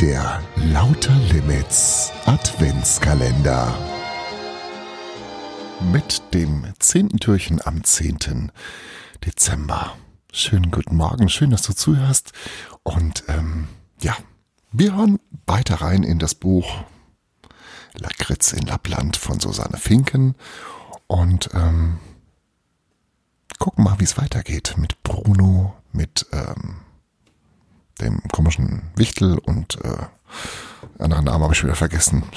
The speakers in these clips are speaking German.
Der Lauter Limits Adventskalender. Mit dem zehnten Türchen am 10. Dezember. Schönen guten Morgen, schön, dass du zuhörst. Und ähm, ja, wir hören weiter rein in das Buch Lakritz in Lappland von Susanne Finken. Und ähm, gucken mal, wie es weitergeht mit Bruno, mit ähm, dem komischen Wichtel und äh, anderen Namen habe ich wieder vergessen.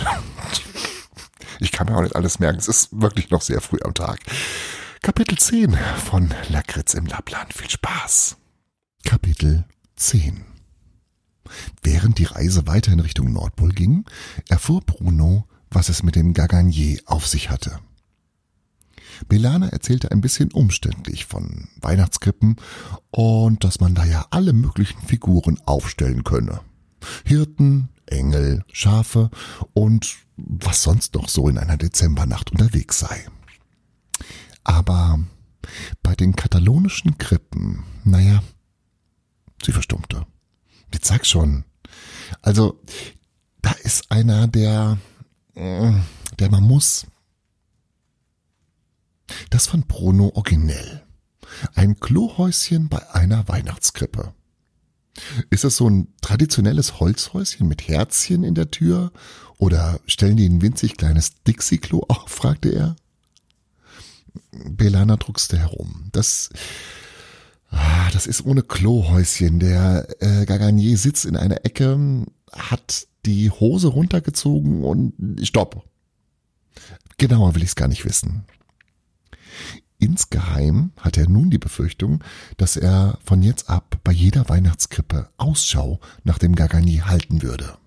Ich kann mir auch nicht alles merken. Es ist wirklich noch sehr früh am Tag. Kapitel 10 von Lakritz im Lappland. Viel Spaß. Kapitel 10 Während die Reise weiter in Richtung Nordpol ging, erfuhr Bruno, was es mit dem Gaganier auf sich hatte. Belana erzählte ein bisschen umständlich von Weihnachtskrippen und dass man da ja alle möglichen Figuren aufstellen könne. Hirten, Engel, Schafe und was sonst noch so in einer Dezembernacht unterwegs sei. Aber bei den katalonischen Krippen, naja, sie verstummte. Jetzt sag schon. Also, da ist einer, der, äh, der man muss, das fand Bruno originell. Ein Klohäuschen bei einer Weihnachtskrippe. Ist das so ein traditionelles Holzhäuschen mit Herzchen in der Tür? Oder stellen die ein winzig kleines Dixie-Klo auf? fragte er. Belana druckste herum. Das, ah, das ist ohne Klohäuschen. Der äh, Gaganier sitzt in einer Ecke, hat die Hose runtergezogen und stopp. Genauer will ich's gar nicht wissen. Insgeheim hat er nun die Befürchtung, dass er von jetzt ab bei jeder Weihnachtskrippe Ausschau nach dem Gagani halten würde.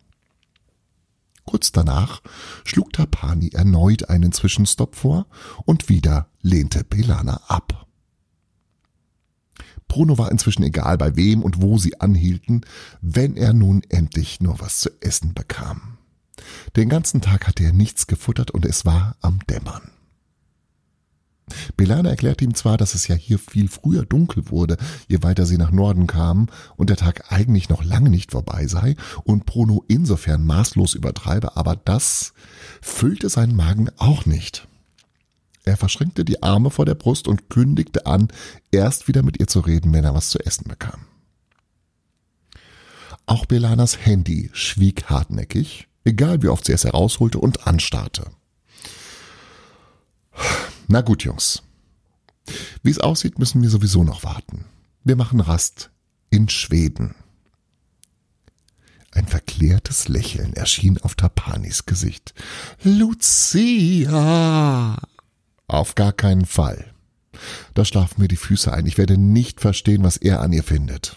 Kurz danach schlug Tapani erneut einen Zwischenstopp vor und wieder lehnte Belana ab. Bruno war inzwischen egal, bei wem und wo sie anhielten, wenn er nun endlich nur was zu essen bekam. Den ganzen Tag hatte er nichts gefuttert und es war am Dämmern. Belana erklärte ihm zwar, dass es ja hier viel früher dunkel wurde, je weiter sie nach Norden kamen und der Tag eigentlich noch lange nicht vorbei sei und Bruno insofern maßlos übertreibe, aber das füllte seinen Magen auch nicht. Er verschränkte die Arme vor der Brust und kündigte an, erst wieder mit ihr zu reden, wenn er was zu essen bekam. Auch Belanas Handy schwieg hartnäckig, egal wie oft sie es herausholte und anstarrte. Na gut, Jungs. Wie es aussieht, müssen wir sowieso noch warten. Wir machen Rast in Schweden. Ein verklärtes Lächeln erschien auf Tapanis Gesicht. Lucia! Auf gar keinen Fall. Da schlafen mir die Füße ein. Ich werde nicht verstehen, was er an ihr findet.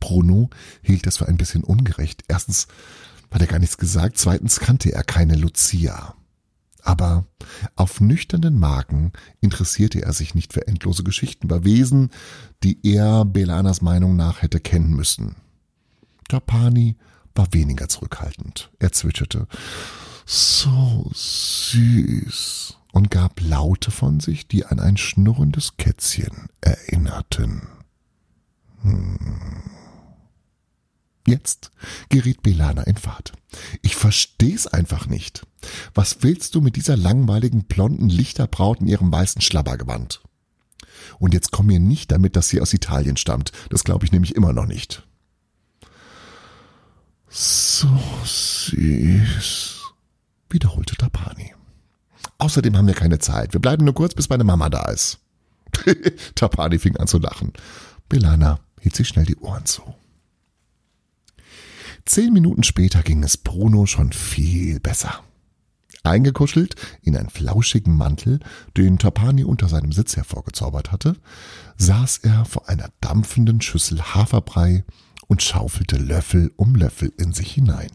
Bruno hielt es für ein bisschen ungerecht. Erstens hat er gar nichts gesagt, zweitens kannte er keine Lucia. Aber auf nüchternen Magen interessierte er sich nicht für endlose Geschichten über Wesen, die er Belanas Meinung nach hätte kennen müssen. Tapani war weniger zurückhaltend. Er zwitscherte so süß und gab Laute von sich, die an ein schnurrendes Kätzchen erinnerten. Hm. Jetzt geriet Belana in Fahrt. Ich versteh's einfach nicht. Was willst du mit dieser langweiligen blonden Lichterbraut in ihrem weißen Schlabbergewand? Und jetzt komm mir nicht damit, dass sie aus Italien stammt. Das glaube ich nämlich immer noch nicht. So süß, wiederholte Tapani. Außerdem haben wir keine Zeit. Wir bleiben nur kurz, bis meine Mama da ist. Tapani fing an zu lachen. Belana hielt sich schnell die Ohren zu. Zehn Minuten später ging es Bruno schon viel besser. Eingekuschelt in einen flauschigen Mantel, den Tapani unter seinem Sitz hervorgezaubert hatte, saß er vor einer dampfenden Schüssel Haferbrei und schaufelte Löffel um Löffel in sich hinein.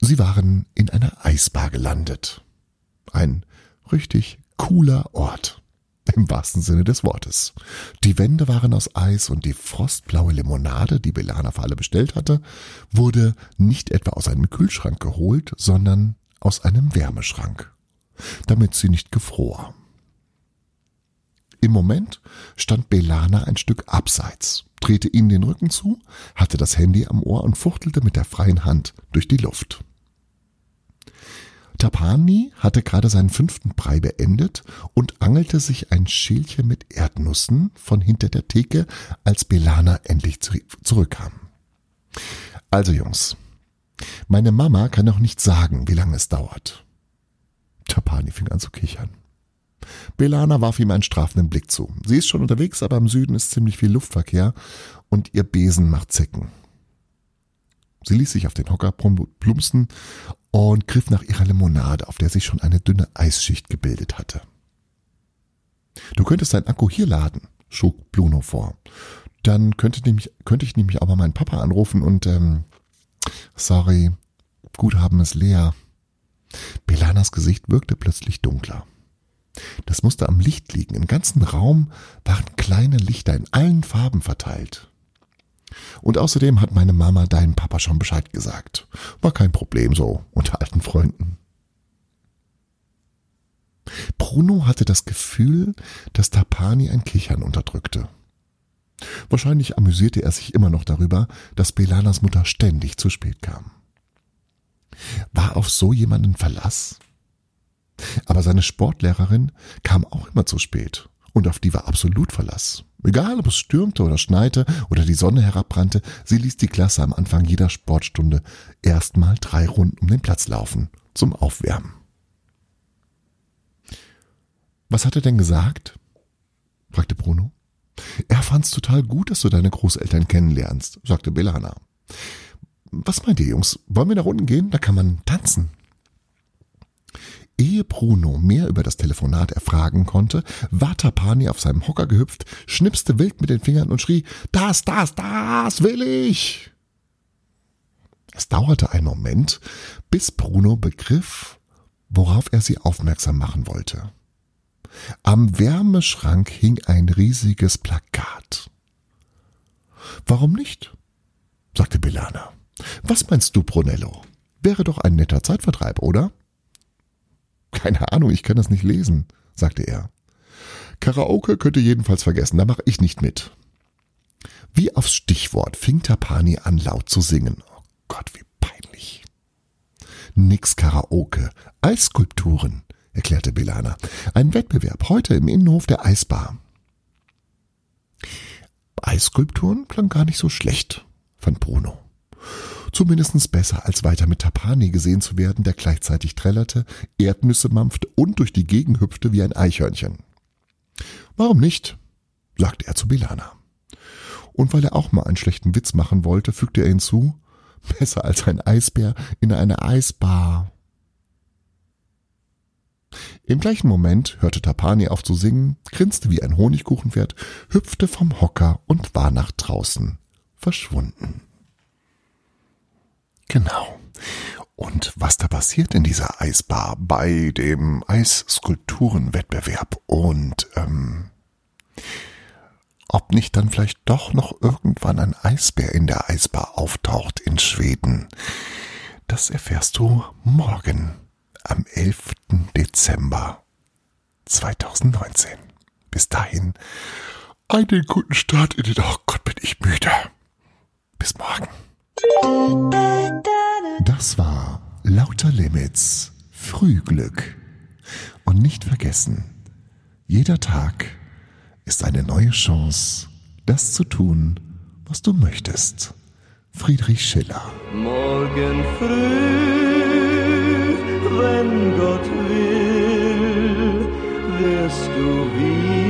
Sie waren in einer Eisbar gelandet. Ein richtig cooler Ort. Im wahrsten Sinne des Wortes. Die Wände waren aus Eis und die frostblaue Limonade, die Belana für alle bestellt hatte, wurde nicht etwa aus einem Kühlschrank geholt, sondern aus einem Wärmeschrank, damit sie nicht gefror. Im Moment stand Belana ein Stück abseits, drehte ihnen den Rücken zu, hatte das Handy am Ohr und fuchtelte mit der freien Hand durch die Luft. Tapani hatte gerade seinen fünften Brei beendet und angelte sich ein Schälchen mit Erdnüssen von hinter der Theke, als Belana endlich zurückkam. Also Jungs, meine Mama kann noch nicht sagen, wie lange es dauert. Tapani fing an zu kichern. Belana warf ihm einen strafenden Blick zu. Sie ist schon unterwegs, aber im Süden ist ziemlich viel Luftverkehr und ihr Besen macht Zecken. Sie ließ sich auf den Hocker plumpsen und griff nach ihrer Limonade, auf der sich schon eine dünne Eisschicht gebildet hatte. Du könntest deinen Akku hier laden, schlug Bruno vor. Dann könnte, nämlich, könnte ich nämlich aber meinen Papa anrufen und, ähm, sorry, Guthaben ist leer. Belanas Gesicht wirkte plötzlich dunkler. Das musste am Licht liegen. Im ganzen Raum waren kleine Lichter in allen Farben verteilt. Und außerdem hat meine Mama deinem Papa schon Bescheid gesagt. War kein Problem so unter alten Freunden. Bruno hatte das Gefühl, dass Tapani ein Kichern unterdrückte. Wahrscheinlich amüsierte er sich immer noch darüber, dass Belanas Mutter ständig zu spät kam. War auf so jemanden Verlass? Aber seine Sportlehrerin kam auch immer zu spät und auf die war absolut Verlass. Egal, ob es stürmte oder schneite oder die Sonne herabbrannte, sie ließ die Klasse am Anfang jeder Sportstunde erstmal drei Runden um den Platz laufen, zum Aufwärmen. Was hat er denn gesagt? fragte Bruno. Er fand's total gut, dass du deine Großeltern kennenlernst, sagte Belana. Was meint ihr, Jungs? Wollen wir nach unten gehen? Da kann man tanzen. Ehe Bruno mehr über das Telefonat erfragen konnte, war Tapani auf seinem Hocker gehüpft, schnipste wild mit den Fingern und schrie, das, das, das will ich! Es dauerte einen Moment, bis Bruno begriff, worauf er sie aufmerksam machen wollte. Am Wärmeschrank hing ein riesiges Plakat. Warum nicht? sagte Belana. Was meinst du, Brunello? Wäre doch ein netter Zeitvertreib, oder? Keine Ahnung, ich kann das nicht lesen, sagte er. Karaoke könnt ihr jedenfalls vergessen, da mache ich nicht mit. Wie aufs Stichwort fing Tapani an laut zu singen. Oh Gott, wie peinlich. Nix Karaoke, Eisskulpturen, erklärte Belana. Ein Wettbewerb heute im Innenhof der Eisbar. Eisskulpturen klang gar nicht so schlecht, fand Bruno. Zumindest besser, als weiter mit Tapani gesehen zu werden, der gleichzeitig trällerte, Erdnüsse mampfte und durch die Gegend hüpfte wie ein Eichhörnchen. Warum nicht? sagte er zu Bilana. Und weil er auch mal einen schlechten Witz machen wollte, fügte er hinzu, besser als ein Eisbär in einer Eisbar. Im gleichen Moment hörte Tapani auf zu singen, grinste wie ein Honigkuchenpferd, hüpfte vom Hocker und war nach draußen verschwunden. Genau. Und was da passiert in dieser Eisbar bei dem Eisskulpturenwettbewerb und ähm, ob nicht dann vielleicht doch noch irgendwann ein Eisbär in der Eisbar auftaucht in Schweden, das erfährst du morgen am 11. Dezember 2019. Bis dahin einen guten Start in den, oh Gott, bin ich müde. Bis morgen. Das war Lauter Limits Frühglück. Und nicht vergessen, jeder Tag ist eine neue Chance, das zu tun, was du möchtest. Friedrich Schiller. Morgen früh, wenn Gott will, wirst du wieder